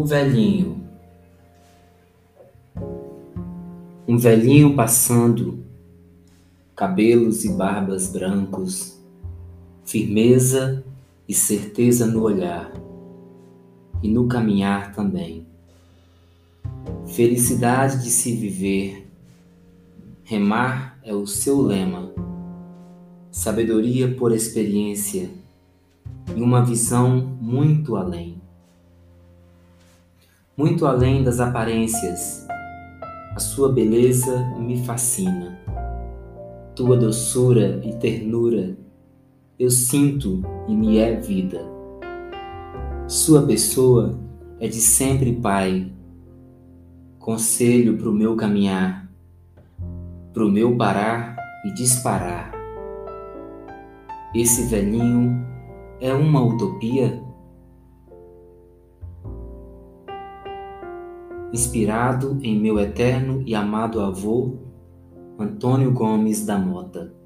O velhinho. Um velhinho passando, cabelos e barbas brancos, firmeza e certeza no olhar e no caminhar também. Felicidade de se viver, remar é o seu lema, sabedoria por experiência e uma visão muito além. Muito além das aparências, a sua beleza me fascina. Tua doçura e ternura eu sinto e me é vida. Sua pessoa é de sempre Pai, conselho para o meu caminhar, para o meu parar e disparar. Esse velhinho é uma utopia? Inspirado em meu eterno e amado avô, Antônio Gomes da Mota.